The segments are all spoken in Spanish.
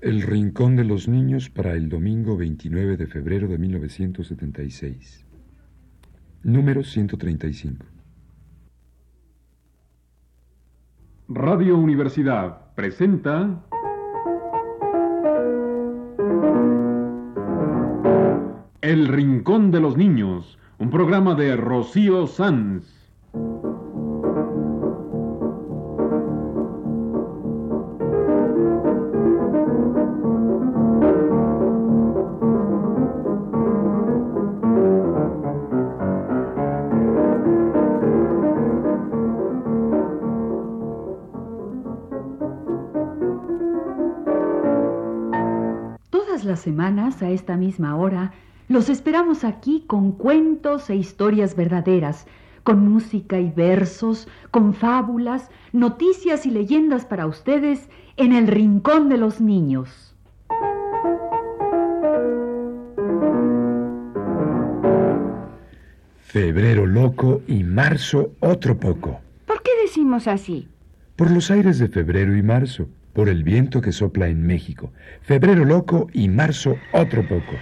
El Rincón de los Niños para el domingo 29 de febrero de 1976. Número 135. Radio Universidad presenta El Rincón de los Niños, un programa de Rocío Sanz. Semanas, a esta misma hora, los esperamos aquí con cuentos e historias verdaderas, con música y versos, con fábulas, noticias y leyendas para ustedes en el Rincón de los Niños. Febrero loco y marzo otro poco. ¿Por qué decimos así? Por los aires de febrero y marzo por el viento que sopla en México. Febrero loco y marzo otro poco.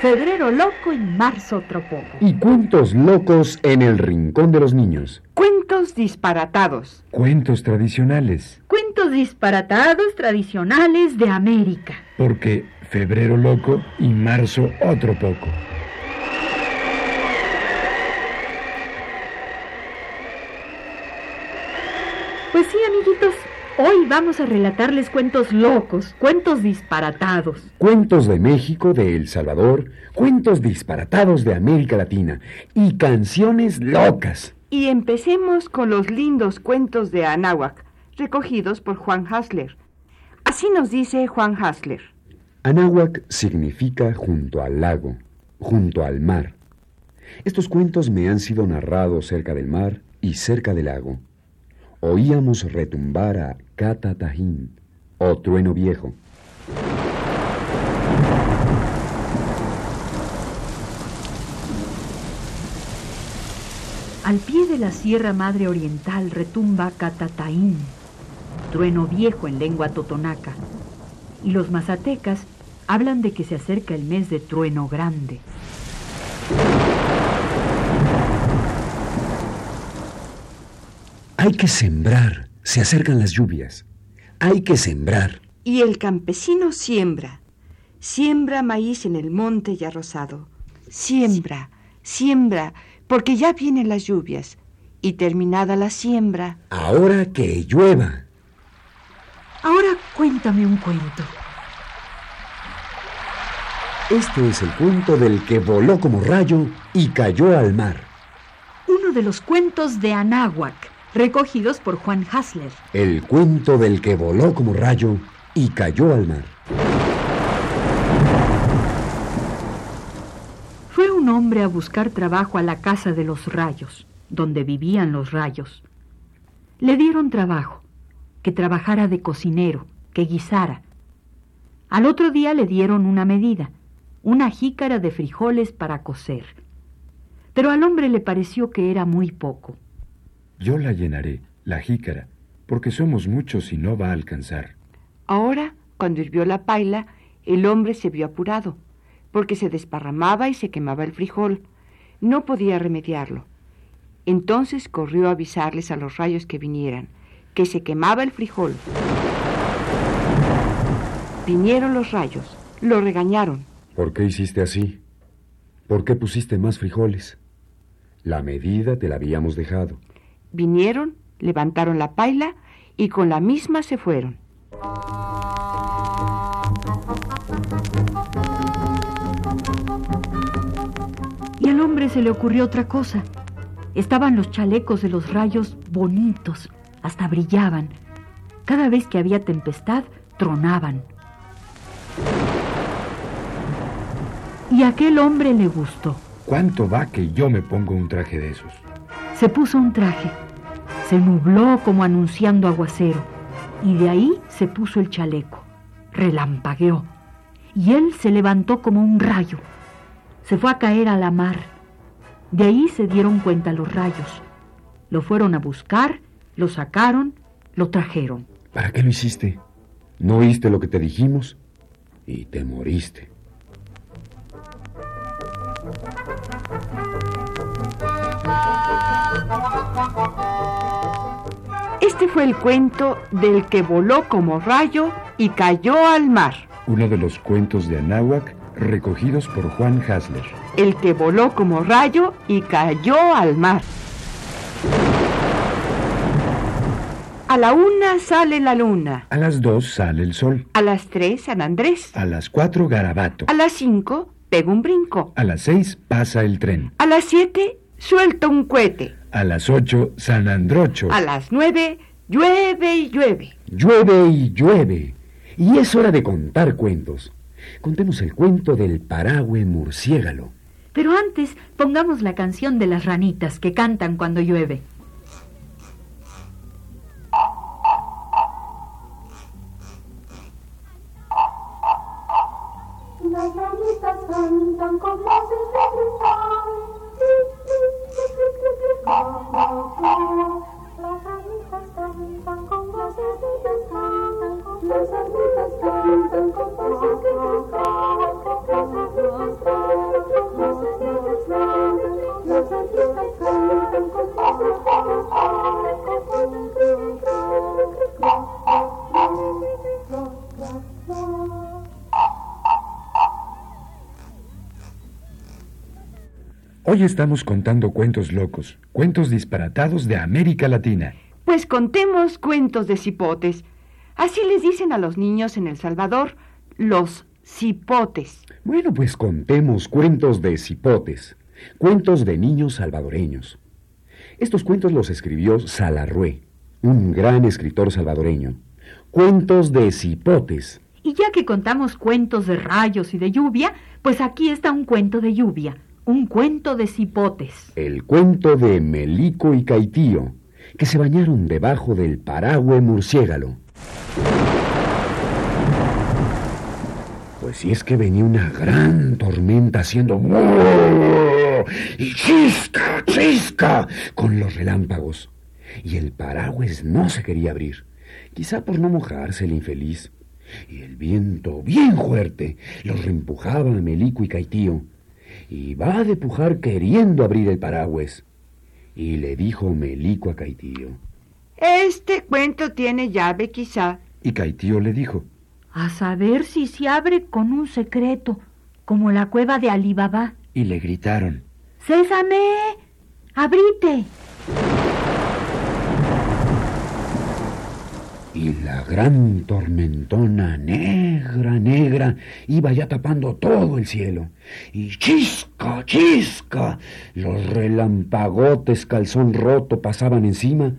Febrero loco y marzo otro poco. Y cuentos locos en el rincón de los niños. Cuentos disparatados. Cuentos tradicionales. Cuentos disparatados tradicionales de América. Porque febrero loco y marzo otro poco. Pues sí, amiguitos, hoy vamos a relatarles cuentos locos, cuentos disparatados. Cuentos de México, de El Salvador, cuentos disparatados de América Latina y canciones locas. Y empecemos con los lindos cuentos de Anáhuac, recogidos por Juan Hasler. Así nos dice Juan Hasler. Anáhuac significa junto al lago, junto al mar. Estos cuentos me han sido narrados cerca del mar y cerca del lago oíamos retumbar a Catatajín, o trueno viejo. Al pie de la Sierra Madre Oriental retumba Catataín, trueno viejo en lengua totonaca, y los mazatecas hablan de que se acerca el mes de trueno grande. Hay que sembrar. Se acercan las lluvias. Hay que sembrar. Y el campesino siembra. Siembra maíz en el monte ya rosado. Siembra, siembra, porque ya vienen las lluvias. Y terminada la siembra. Ahora que llueva. Ahora cuéntame un cuento. Este es el cuento del que voló como rayo y cayó al mar. Uno de los cuentos de Anáhuac recogidos por Juan Hasler. El cuento del que voló como rayo y cayó al mar. Fue un hombre a buscar trabajo a la casa de los rayos, donde vivían los rayos. Le dieron trabajo, que trabajara de cocinero, que guisara. Al otro día le dieron una medida, una jícara de frijoles para cocer. Pero al hombre le pareció que era muy poco. Yo la llenaré, la jícara, porque somos muchos y no va a alcanzar. Ahora, cuando hirvió la paila, el hombre se vio apurado, porque se desparramaba y se quemaba el frijol. No podía remediarlo. Entonces corrió a avisarles a los rayos que vinieran, que se quemaba el frijol. Vinieron los rayos, lo regañaron. ¿Por qué hiciste así? ¿Por qué pusiste más frijoles? La medida te la habíamos dejado. Vinieron, levantaron la paila y con la misma se fueron. Y al hombre se le ocurrió otra cosa. Estaban los chalecos de los rayos bonitos, hasta brillaban. Cada vez que había tempestad, tronaban. Y a aquel hombre le gustó. ¿Cuánto va que yo me pongo un traje de esos? Se puso un traje, se nubló como anunciando aguacero, y de ahí se puso el chaleco. Relampagueó, y él se levantó como un rayo. Se fue a caer a la mar. De ahí se dieron cuenta los rayos. Lo fueron a buscar, lo sacaron, lo trajeron. ¿Para qué lo hiciste? ¿No oíste lo que te dijimos? Y te moriste. El cuento del que voló como rayo y cayó al mar. Uno de los cuentos de Anáhuac recogidos por Juan Hasler. El que voló como rayo y cayó al mar. A la una sale la luna. A las dos sale el sol. A las tres San Andrés. A las cuatro Garabato. A las cinco pega un brinco. A las seis pasa el tren. A las siete suelta un cohete. A las ocho San Androcho. A las nueve llueve y llueve. Llueve y llueve. Y es hora de contar cuentos. Contemos el cuento del paragüe murciégalo. Pero antes pongamos la canción de las ranitas que cantan cuando llueve. Las ranitas cantan con voces de cristal. Hoy estamos contando cuentos locos, cuentos disparatados de América Latina. Pues contemos cuentos de cipotes. Así les dicen a los niños en El Salvador, los cipotes. Bueno, pues contemos cuentos de cipotes, cuentos de niños salvadoreños. Estos cuentos los escribió Salarrué, un gran escritor salvadoreño. Cuentos de cipotes. Y ya que contamos cuentos de rayos y de lluvia, pues aquí está un cuento de lluvia, un cuento de cipotes. El cuento de Melico y Caitío, que se bañaron debajo del paragüe murciégalo. Pues si es que venía una gran tormenta haciendo y chisca, chisca con los relámpagos. Y el paraguas no se quería abrir, quizá por no mojarse el infeliz. Y el viento, bien fuerte, los reempujaba a Melico y Caitío. Y va de pujar queriendo abrir el paraguas. Y le dijo Melico a Caitío. Este cuento tiene llave quizá. Y Caitío le dijo, A saber si se abre con un secreto, como la cueva de Alibaba. y le gritaron, ¡Césame! ¡Abrite! Y la gran tormentona negra, negra, iba ya tapando todo el cielo. Y chisca, chisca, los relampagotes calzón roto pasaban encima.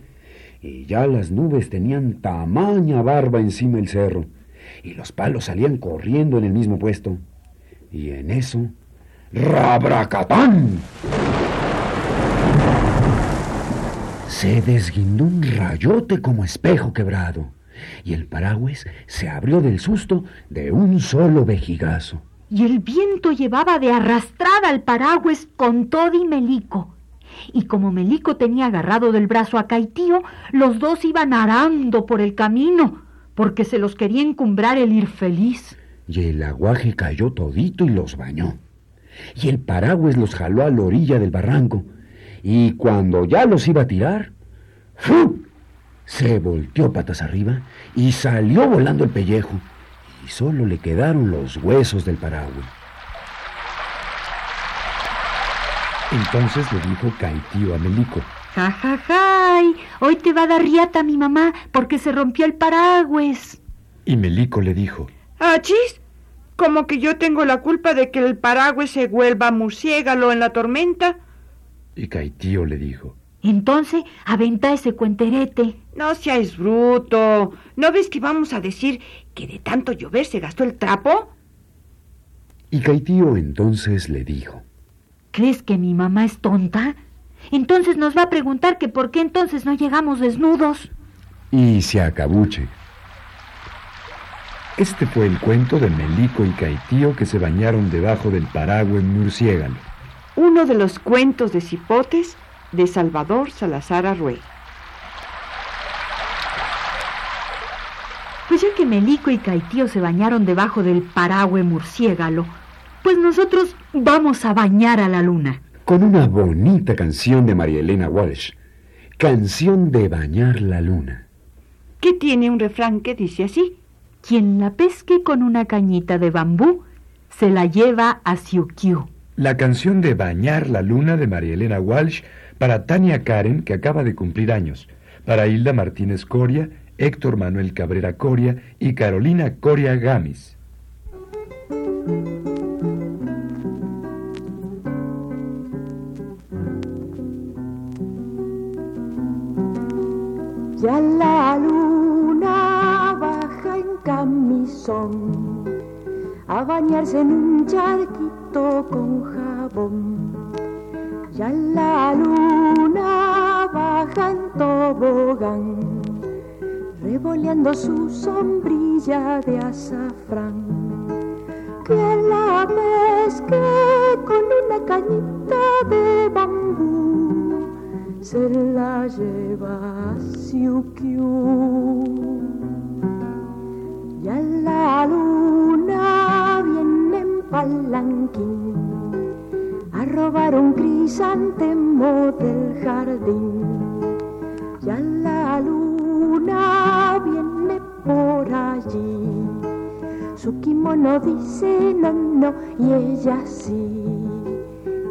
Y ya las nubes tenían tamaña barba encima del cerro. Y los palos salían corriendo en el mismo puesto. Y en eso, ¡rabracatán! Se desguindó un rayote como espejo quebrado, y el paraguas se abrió del susto de un solo vejigazo. Y el viento llevaba de arrastrada al paraguas con todo y Melico. Y como Melico tenía agarrado del brazo a Caitío, los dos iban arando por el camino, porque se los quería encumbrar el ir feliz. Y el aguaje cayó todito y los bañó. Y el paraguas los jaló a la orilla del barranco. Y cuando ya los iba a tirar, ¡fu! se volteó patas arriba y salió volando el pellejo. Y solo le quedaron los huesos del paraguas. Entonces le dijo Caitío a Melico, ¡Ja, ja, ja! Hoy te va a dar riata mi mamá porque se rompió el paraguas. y Melico le dijo, ¿Achis? Como que yo tengo la culpa de que el paraguas se vuelva murciégalo en la tormenta. Y Caitío le dijo, Entonces, aventa ese cuenterete. No seas bruto. ¿No ves que vamos a decir que de tanto llover se gastó el trapo? Y Caitío entonces le dijo, ¿Crees que mi mamá es tonta? Entonces nos va a preguntar que por qué entonces no llegamos desnudos. y se acabuche. Este fue el cuento de Melico y Caitío que se bañaron debajo del paraguas murciégalo. Uno de los cuentos de cipotes de Salvador Salazar Arrué. Pues ya que Melico y Caitío se bañaron debajo del paragüe murciégalo, pues nosotros vamos a bañar a la luna. Con una bonita canción de María Elena Walsh. Canción de bañar la luna. Que tiene un refrán que dice así. Quien la pesque con una cañita de bambú, se la lleva a Siukiu. La canción de Bañar la Luna de María Elena Walsh para Tania Karen, que acaba de cumplir años, para Hilda Martínez Coria, Héctor Manuel Cabrera Coria y Carolina Coria Gamis. Ya la luna baja en camisón a bañarse en un charquito con jabón. Ya la luna baja en tobogán, revoleando su sombrilla de azafrán. Que la pesque con una cañita de bambú, se la lleva a Siukiu. Ya la luna palanquín a robar un crisantemo del jardín. Ya la luna viene por allí. Su kimono dice no, no, y ella sí.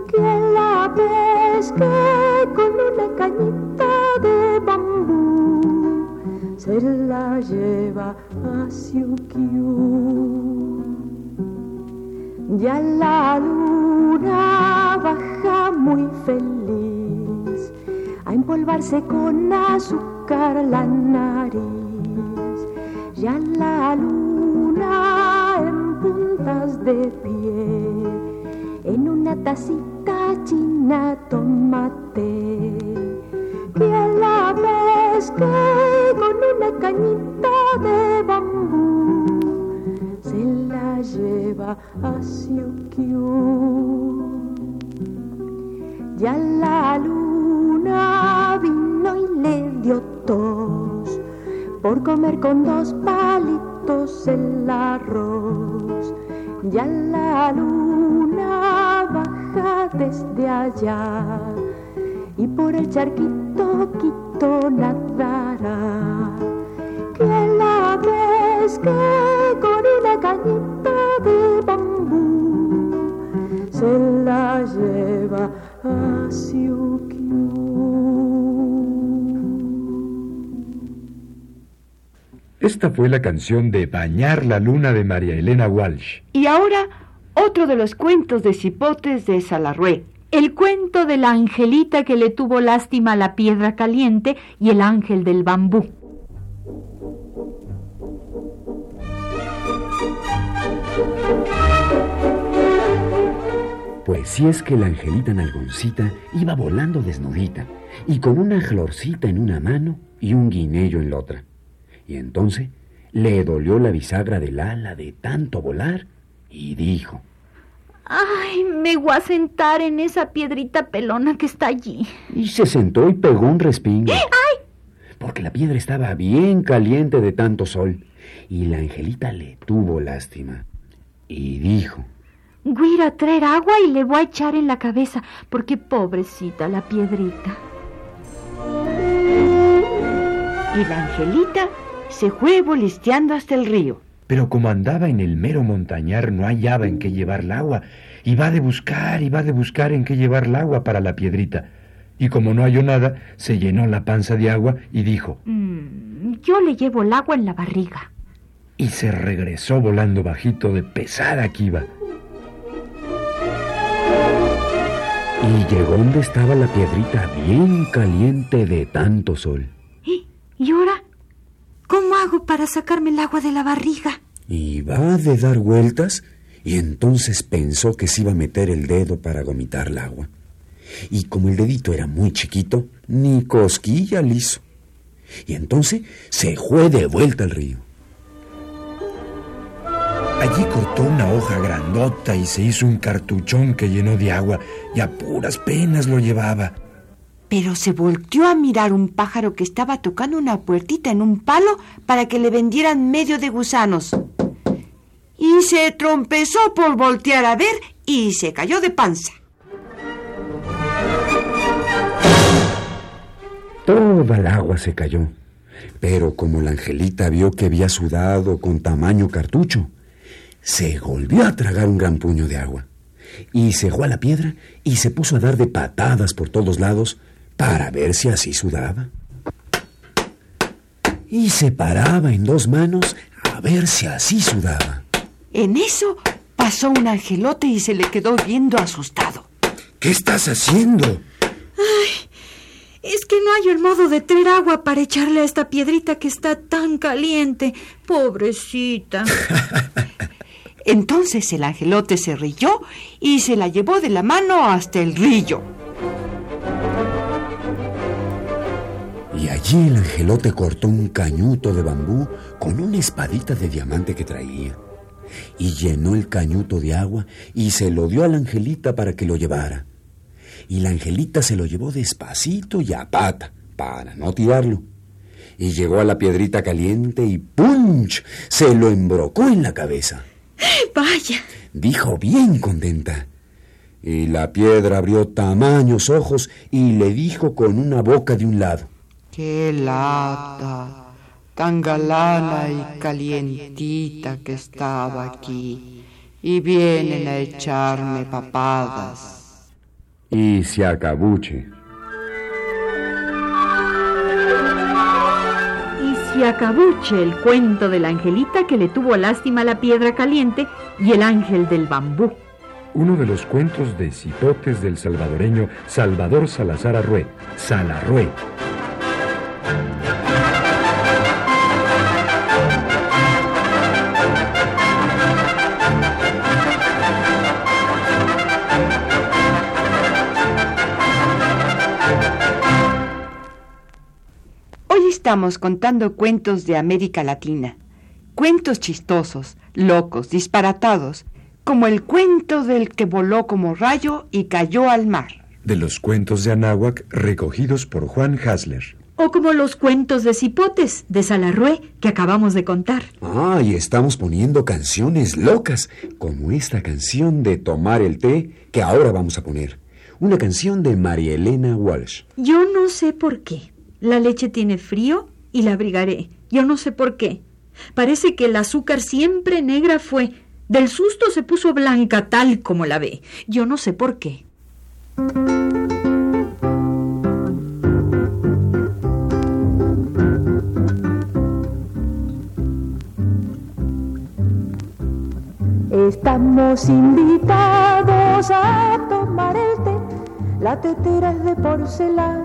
Que la pesque con una cañita de bambú se la lleva a Siukiu. Ya la luna baja muy feliz a empolvarse con azúcar la nariz. Ya la luna en puntas de pie, en una tacita china tomate. Que la pesque con una cañita lleva a Siukiu. Ya la luna vino y le dio tos por comer con dos palitos el arroz. Ya la luna baja desde allá y por el charquito quito nadará. Que la pesque con una cañita se la lleva a Siukiu. Esta fue la canción de Bañar la Luna de María Elena Walsh. Y ahora, otro de los cuentos de cipotes de Salarrué. El cuento de la angelita que le tuvo lástima a la piedra caliente y el ángel del bambú. Pues si es que la angelita nalgoncita iba volando desnudita y con una florcita en una mano y un guinello en la otra. Y entonces le dolió la bisagra del ala de tanto volar y dijo, Ay, me voy a sentar en esa piedrita pelona que está allí. y se sentó y pegó un respingo. Porque la piedra estaba bien caliente de tanto sol y la angelita le tuvo lástima y dijo, Voy a ir a traer agua y le voy a echar en la cabeza, porque pobrecita la piedrita. Y la angelita se fue bolisteando hasta el río. Pero como andaba en el mero montañar, no hallaba en qué llevar el agua. Y va de buscar y va de buscar en qué llevar el agua para la piedrita. Y como no halló nada, se llenó la panza de agua y dijo, Mm, yo le llevo el agua en la barriga. y se regresó volando bajito de pesada que iba. Y llegó donde estaba la piedrita bien caliente de tanto sol. ¿Y, ¿Y ahora? ¿Cómo hago para sacarme el agua de la barriga? Y va de dar vueltas y entonces pensó que se iba a meter el dedo para vomitar el agua. Y como el dedito era muy chiquito, ni cosquilla le hizo. Y entonces se fue de vuelta al río. Allí cortó una hoja grandota y se hizo un cartuchón que llenó de agua y a puras penas lo llevaba. pero se volteó a mirar un pájaro que estaba tocando una puertita en un palo para que le vendieran medio de gusanos. Y se trompezó por voltear a ver y se cayó de panza. Toda el agua se cayó. Pero como la angelita vio que había sudado con tamaño cartucho, se volvió a tragar un gran puño de agua. Y cejó a la piedra y se puso a dar de patadas por todos lados para ver si así sudaba. Y se paraba en dos manos a ver si así sudaba. En eso pasó un angelote y se le quedó viendo asustado. ¿Qué estás haciendo? Es que no hay el modo de traer agua para echarle a esta piedrita que está tan caliente. Pobrecita. Entonces el angelote se rió y se la llevó de la mano hasta el río. Y allí el angelote cortó un cañuto de bambú con una espadita de diamante que traía. Y llenó el cañuto de agua y se lo dio a la angelita para que lo llevara. Y la angelita se lo llevó despacito y a pata, para no tirarlo. Y llegó a la piedrita caliente y ¡punch! se lo embrocó en la cabeza. Vaya. Dijo bien contenta. Y la piedra abrió tamaños ojos y le dijo con una boca de un lado. ¡Qué lata! Tan galana y calientita que estaba aquí. Y vienen a echarme papadas. Y se acabuche. Y acabuche el cuento de la angelita que le tuvo lástima la piedra caliente y el ángel del bambú. Uno de los cuentos de cipotes del salvadoreño Salvador Salazar Arrué, Salarrué. Estamos contando cuentos de América Latina. Cuentos chistosos, locos, disparatados, como el cuento del que voló como rayo y cayó al mar. De los cuentos de Anáhuac recogidos por Juan Hasler. O como los cuentos de cipotes de Salarrué que acabamos de contar. Ah, y estamos poniendo canciones locas, como esta canción de Tomar el té que ahora vamos a poner. Una canción de María Elena Walsh. Yo no sé por qué. La leche tiene frío y la abrigaré. Yo no sé por qué. Parece que el azúcar siempre negra fue. Del susto se puso blanca tal como la ve. Yo no sé por qué. Estamos invitados a tomar el té. La tetera es de porcelana,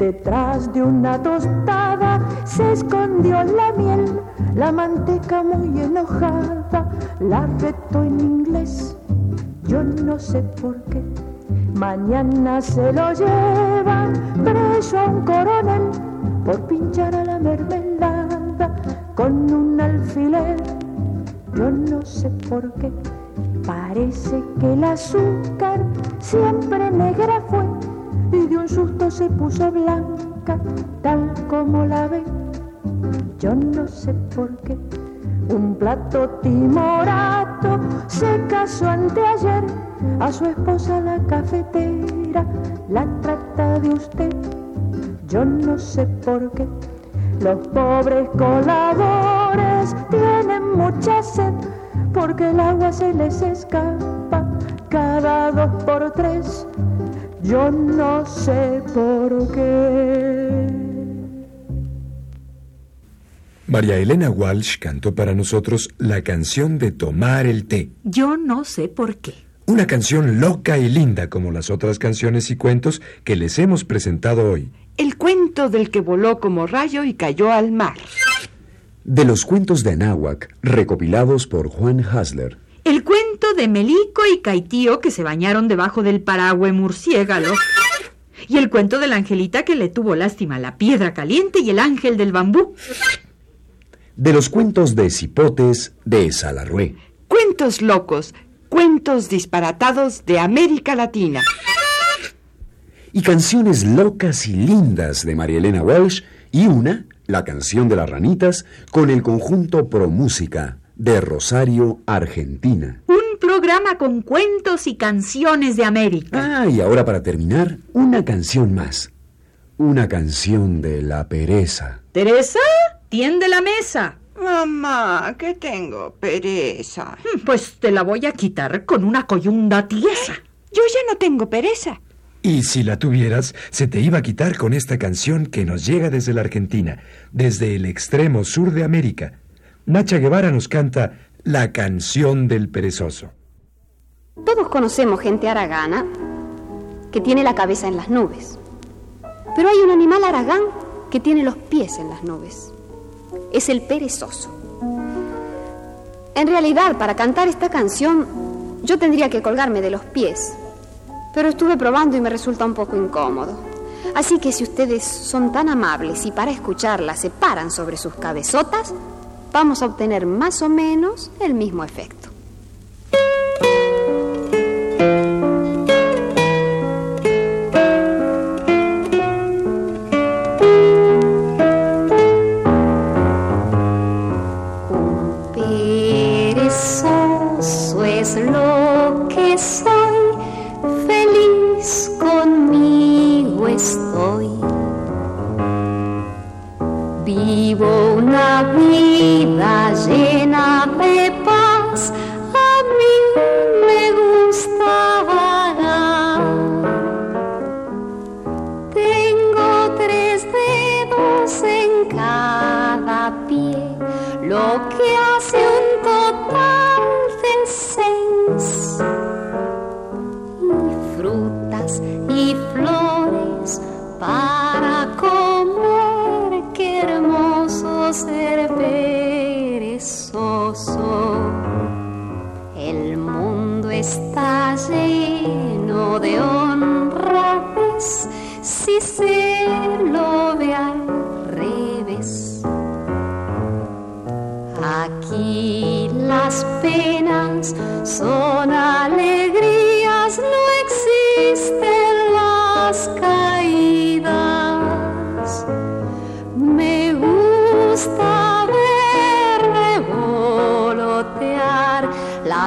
Detrás de una tostada se escondió la miel, la manteca muy enojada la retó en inglés. Yo no sé por qué. Mañana se lo llevan preso a un coronel por pinchar a la mermelada con un alfiler. Yo no sé por qué. Parece que el azúcar siempre negra fue y de un susto se puso blanca, tal como la ve. Yo no sé por qué. Un plato timorato se casó anteayer a su esposa la cafetera, la trata de usted. Yo no sé por qué. Los pobres coladores tienen mucha sed porque el agua se les escapa cada dos por tres. Yo no sé por qué. María Elena Walsh cantó para nosotros la canción de Tomar el té. Yo no sé por qué. Una canción loca y linda como las otras canciones y cuentos que les hemos presentado hoy. El cuento del que voló como rayo y cayó al mar. De los cuentos de Anáhuac, recopilados por Juan Hasler. El cuento de Melico y Caitío que se bañaron debajo del paragüe murciégalo. Y el cuento de la angelita que le tuvo lástima la piedra caliente y el ángel del bambú. De los cuentos de Cipotes de Salarrué. Cuentos locos, cuentos disparatados de América Latina. Y canciones locas y lindas de María Elena Walsh y una, la canción de las ranitas, con el conjunto Pro Música de Rosario, Argentina. Un programa con cuentos y canciones de América. Ah, y ahora para terminar, una canción más. Una canción de la pereza. Teresa, tiende la mesa. Mamá, que tengo pereza. Pues te la voy a quitar con una coyunda tiesa. Yo ya no tengo pereza. Y si la tuvieras, se te iba a quitar con esta canción que nos llega desde la Argentina, desde el extremo sur de América. Nacha Guevara nos canta La canción del perezoso. Todos conocemos gente aragana que tiene la cabeza en las nubes. Pero hay un animal aragán que tiene los pies en las nubes. Es el perezoso. En realidad, para cantar esta canción, yo tendría que colgarme de los pies. Pero estuve probando y me resulta un poco incómodo. Así que si ustedes son tan amables y para escucharla se paran sobre sus cabezotas, vamos a obtener más o menos el mismo efecto. Lo que hace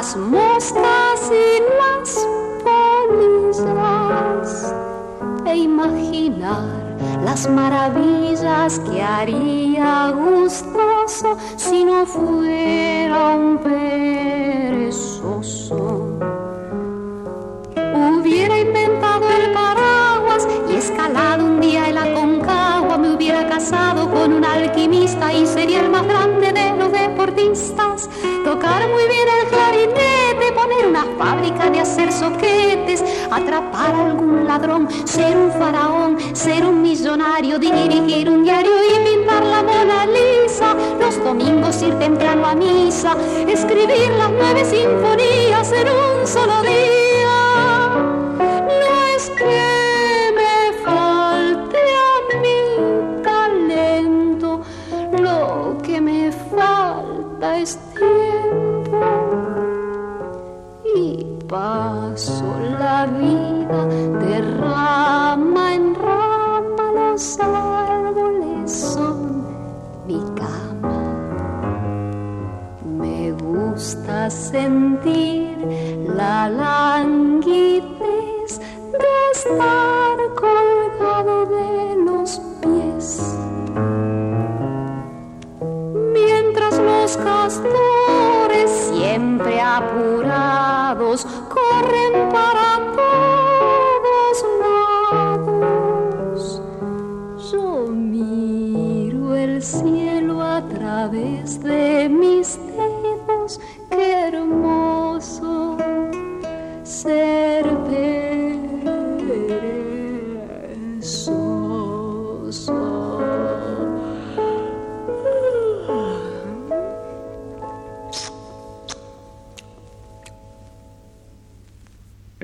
las moscas y las polillas e imaginar las maravillas que haría gustoso si no fuera un perezoso. Hubiera inventado el paraguas y escalado un día el Aconcagua, me hubiera casado con un alquimista y sería el más grande de los deportistas. Tocar muy bien el hacer soquetes, atrapar a algún ladrón, ser un faraón, ser un millonario, dirigir un diario y pintar la Mona Lisa. Los domingos ir temprano a misa, escribir las nueve sentir la languidez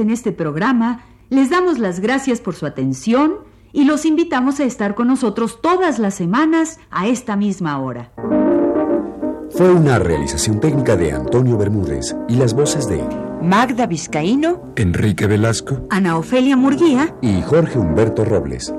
En este programa les damos las gracias por su atención y los invitamos a estar con nosotros todas las semanas a esta misma hora. Fue una realización técnica de Antonio Bermúdez y las voces de Magda Vizcaíno Enrique Velasco. Ana Ofelia Murguía y Jorge Humberto Robles.